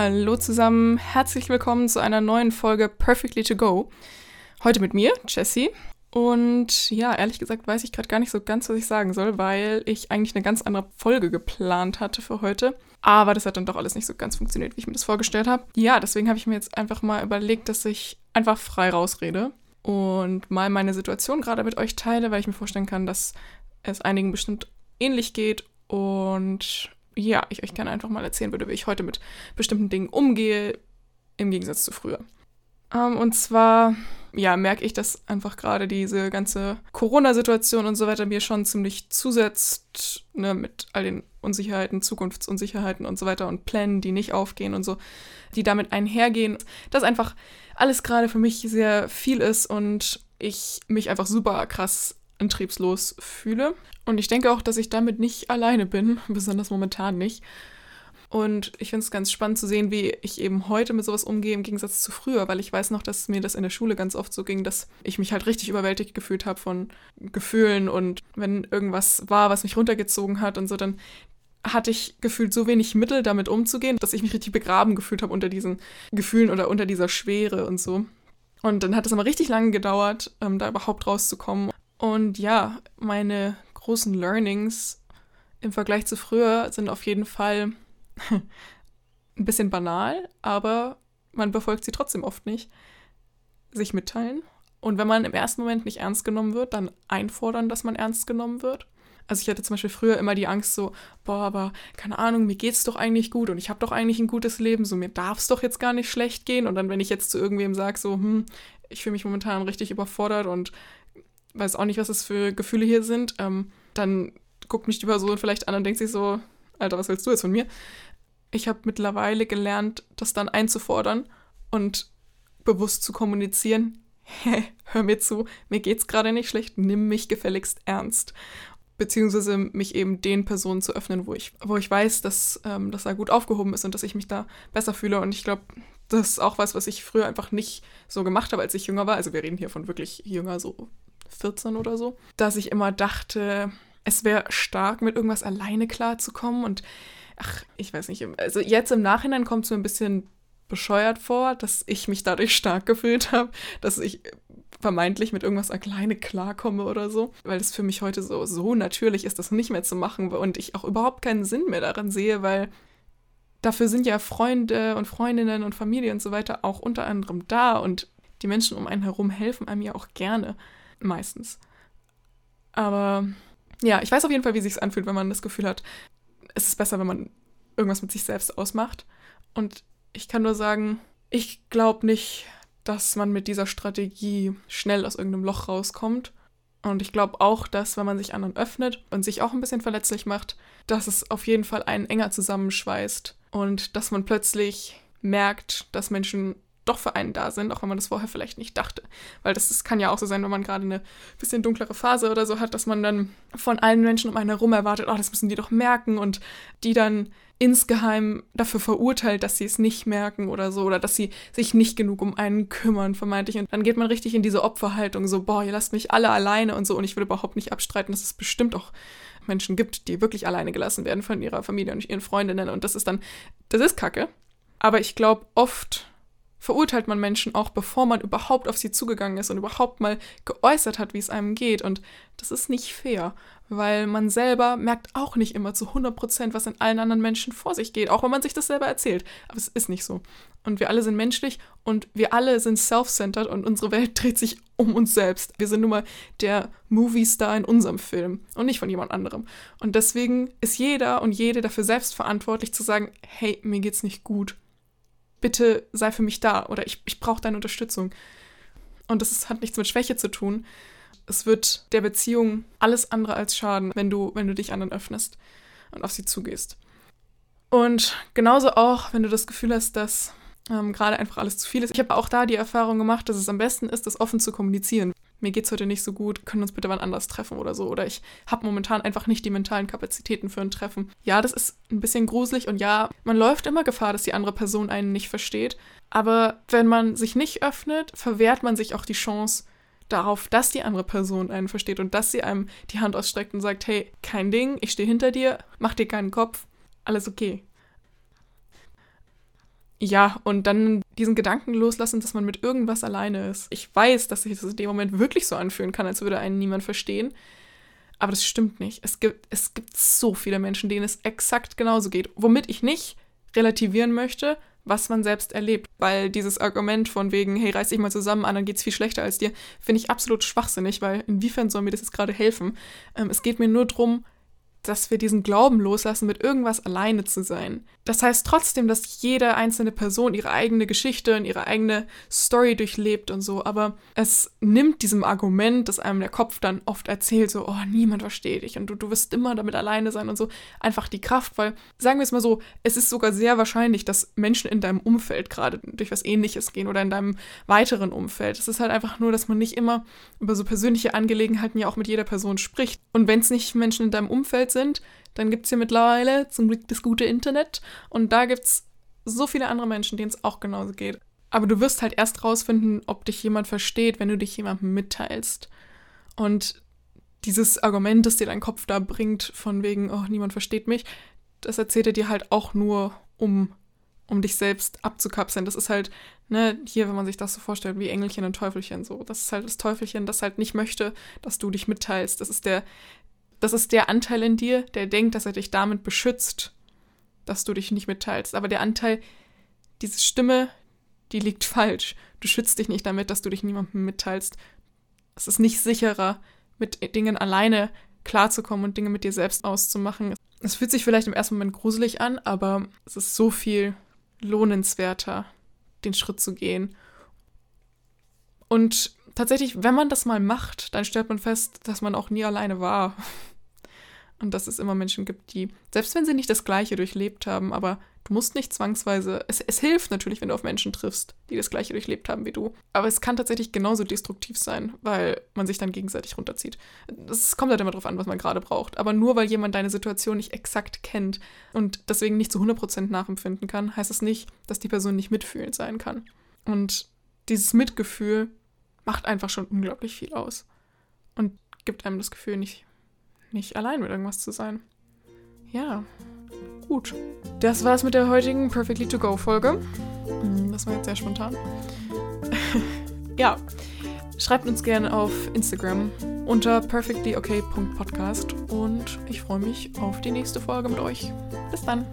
Hallo zusammen, herzlich willkommen zu einer neuen Folge Perfectly to Go. Heute mit mir, Jessie. Und ja, ehrlich gesagt weiß ich gerade gar nicht so ganz, was ich sagen soll, weil ich eigentlich eine ganz andere Folge geplant hatte für heute. Aber das hat dann doch alles nicht so ganz funktioniert, wie ich mir das vorgestellt habe. Ja, deswegen habe ich mir jetzt einfach mal überlegt, dass ich einfach frei rausrede und mal meine Situation gerade mit euch teile, weil ich mir vorstellen kann, dass es einigen bestimmt ähnlich geht und ja, ich euch gerne einfach mal erzählen würde, wie ich heute mit bestimmten Dingen umgehe, im Gegensatz zu früher. Ähm, und zwar, ja, merke ich, dass einfach gerade diese ganze Corona-Situation und so weiter mir schon ziemlich zusetzt, ne, mit all den Unsicherheiten, Zukunftsunsicherheiten und so weiter und Plänen, die nicht aufgehen und so, die damit einhergehen. Dass einfach alles gerade für mich sehr viel ist und ich mich einfach super krass antriebslos fühle. Und ich denke auch, dass ich damit nicht alleine bin, besonders momentan nicht. Und ich finde es ganz spannend zu sehen, wie ich eben heute mit sowas umgehe im Gegensatz zu früher, weil ich weiß noch, dass mir das in der Schule ganz oft so ging, dass ich mich halt richtig überwältigt gefühlt habe von Gefühlen und wenn irgendwas war, was mich runtergezogen hat und so, dann hatte ich gefühlt so wenig Mittel, damit umzugehen, dass ich mich richtig begraben gefühlt habe unter diesen Gefühlen oder unter dieser Schwere und so. Und dann hat es aber richtig lange gedauert, ähm, da überhaupt rauszukommen. Und ja, meine großen Learnings im Vergleich zu früher sind auf jeden Fall ein bisschen banal, aber man befolgt sie trotzdem oft nicht. Sich mitteilen. Und wenn man im ersten Moment nicht ernst genommen wird, dann einfordern, dass man ernst genommen wird. Also ich hatte zum Beispiel früher immer die Angst so, boah, aber keine Ahnung, mir geht's doch eigentlich gut und ich habe doch eigentlich ein gutes Leben, so mir darf es doch jetzt gar nicht schlecht gehen. Und dann, wenn ich jetzt zu irgendwem sage, so, hm, ich fühle mich momentan richtig überfordert und weiß auch nicht, was das für Gefühle hier sind, ähm, dann guckt mich die Person vielleicht an und denkt sich so, Alter, was willst du jetzt von mir? Ich habe mittlerweile gelernt, das dann einzufordern und bewusst zu kommunizieren. Hä, hör mir zu, mir geht's gerade nicht schlecht, nimm mich gefälligst ernst beziehungsweise mich eben den Personen zu öffnen, wo ich, wo ich weiß, dass ähm, das da gut aufgehoben ist und dass ich mich da besser fühle. Und ich glaube, das ist auch was, was ich früher einfach nicht so gemacht habe, als ich jünger war. Also wir reden hier von wirklich jünger, so 14 oder so. Dass ich immer dachte, es wäre stark, mit irgendwas alleine klarzukommen. Und ach, ich weiß nicht, also jetzt im Nachhinein kommt es mir ein bisschen bescheuert vor, dass ich mich dadurch stark gefühlt habe, dass ich vermeintlich mit irgendwas alleine klarkomme oder so, weil es für mich heute so, so natürlich ist, das nicht mehr zu machen und ich auch überhaupt keinen Sinn mehr daran sehe, weil dafür sind ja Freunde und Freundinnen und Familie und so weiter auch unter anderem da und die Menschen um einen herum helfen einem ja auch gerne, meistens. Aber ja, ich weiß auf jeden Fall, wie sich anfühlt, wenn man das Gefühl hat, es ist besser, wenn man irgendwas mit sich selbst ausmacht. Und ich kann nur sagen, ich glaube nicht, dass man mit dieser Strategie schnell aus irgendeinem Loch rauskommt. Und ich glaube auch, dass wenn man sich anderen öffnet und sich auch ein bisschen verletzlich macht, dass es auf jeden Fall einen enger zusammenschweißt und dass man plötzlich merkt, dass Menschen doch für einen da sind, auch wenn man das vorher vielleicht nicht dachte. Weil das, das kann ja auch so sein, wenn man gerade eine bisschen dunklere Phase oder so hat, dass man dann von allen Menschen um einen herum erwartet, oh, das müssen die doch merken und die dann insgeheim dafür verurteilt, dass sie es nicht merken oder so, oder dass sie sich nicht genug um einen kümmern, vermeintlich. Und dann geht man richtig in diese Opferhaltung, so, boah, ihr lasst mich alle alleine und so. Und ich will überhaupt nicht abstreiten, dass es bestimmt auch Menschen gibt, die wirklich alleine gelassen werden von ihrer Familie und ihren Freundinnen. Und das ist dann, das ist Kacke. Aber ich glaube, oft verurteilt man Menschen auch, bevor man überhaupt auf sie zugegangen ist und überhaupt mal geäußert hat, wie es einem geht. Und das ist nicht fair, weil man selber merkt auch nicht immer zu 100 Prozent, was in allen anderen Menschen vor sich geht, auch wenn man sich das selber erzählt. Aber es ist nicht so. Und wir alle sind menschlich und wir alle sind self-centered und unsere Welt dreht sich um uns selbst. Wir sind nun mal der Movie-Star in unserem Film und nicht von jemand anderem. Und deswegen ist jeder und jede dafür selbst verantwortlich zu sagen, hey, mir geht's nicht gut bitte sei für mich da oder ich, ich brauche deine Unterstützung. Und das ist, hat nichts mit Schwäche zu tun. Es wird der Beziehung alles andere als schaden, wenn du, wenn du dich anderen öffnest und auf sie zugehst. Und genauso auch, wenn du das Gefühl hast, dass ähm, gerade einfach alles zu viel ist. Ich habe auch da die Erfahrung gemacht, dass es am besten ist, das offen zu kommunizieren mir geht's heute nicht so gut, können uns bitte wann anders treffen oder so. Oder ich habe momentan einfach nicht die mentalen Kapazitäten für ein Treffen. Ja, das ist ein bisschen gruselig und ja, man läuft immer Gefahr, dass die andere Person einen nicht versteht. Aber wenn man sich nicht öffnet, verwehrt man sich auch die Chance darauf, dass die andere Person einen versteht und dass sie einem die Hand ausstreckt und sagt, hey, kein Ding, ich stehe hinter dir, mach dir keinen Kopf, alles okay. Ja, und dann diesen Gedanken loslassen, dass man mit irgendwas alleine ist. Ich weiß, dass sich das in dem Moment wirklich so anfühlen kann, als würde einen niemand verstehen. Aber das stimmt nicht. Es gibt, es gibt so viele Menschen, denen es exakt genauso geht. Womit ich nicht relativieren möchte, was man selbst erlebt. Weil dieses Argument von wegen, hey, reiß dich mal zusammen, anderen geht's viel schlechter als dir, finde ich absolut schwachsinnig, weil inwiefern soll mir das jetzt gerade helfen? Ähm, es geht mir nur darum, dass wir diesen Glauben loslassen, mit irgendwas alleine zu sein. Das heißt trotzdem, dass jede einzelne Person ihre eigene Geschichte und ihre eigene Story durchlebt und so, aber es nimmt diesem Argument, das einem der Kopf dann oft erzählt, so, oh, niemand versteht dich und du, du wirst immer damit alleine sein und so, einfach die Kraft, weil, sagen wir es mal so, es ist sogar sehr wahrscheinlich, dass Menschen in deinem Umfeld gerade durch was ähnliches gehen oder in deinem weiteren Umfeld. Es ist halt einfach nur, dass man nicht immer über so persönliche Angelegenheiten ja auch mit jeder Person spricht. Und wenn es nicht Menschen in deinem Umfeld sind, dann gibt es hier mittlerweile zum Glück das gute Internet und da gibt es so viele andere Menschen, denen es auch genauso geht. Aber du wirst halt erst rausfinden, ob dich jemand versteht, wenn du dich jemandem mitteilst. Und dieses Argument, das dir dein Kopf da bringt, von wegen, oh, niemand versteht mich, das erzählt er dir halt auch nur, um, um dich selbst abzukapseln. Das ist halt, ne, hier, wenn man sich das so vorstellt, wie Engelchen und Teufelchen so. Das ist halt das Teufelchen, das halt nicht möchte, dass du dich mitteilst. Das ist der, das ist der Anteil in dir, der denkt, dass er dich damit beschützt, dass du dich nicht mitteilst. Aber der Anteil, diese Stimme, die liegt falsch. Du schützt dich nicht damit, dass du dich niemandem mitteilst. Es ist nicht sicherer, mit Dingen alleine klarzukommen und Dinge mit dir selbst auszumachen. Es fühlt sich vielleicht im ersten Moment gruselig an, aber es ist so viel lohnenswerter, den Schritt zu gehen. Und tatsächlich, wenn man das mal macht, dann stellt man fest, dass man auch nie alleine war. Und dass es immer Menschen gibt, die, selbst wenn sie nicht das Gleiche durchlebt haben, aber du musst nicht zwangsweise, es, es hilft natürlich, wenn du auf Menschen triffst, die das Gleiche durchlebt haben wie du. Aber es kann tatsächlich genauso destruktiv sein, weil man sich dann gegenseitig runterzieht. Es kommt halt immer darauf an, was man gerade braucht. Aber nur weil jemand deine Situation nicht exakt kennt und deswegen nicht zu 100% nachempfinden kann, heißt es das nicht, dass die Person nicht mitfühlend sein kann. Und dieses Mitgefühl macht einfach schon unglaublich viel aus. Und gibt einem das Gefühl, nicht, nicht allein mit irgendwas zu sein. Ja, gut. Das war's mit der heutigen Perfectly To Go Folge. Hm, das war jetzt sehr spontan. ja, schreibt uns gerne auf Instagram unter perfectlyok.podcast und ich freue mich auf die nächste Folge mit euch. Bis dann.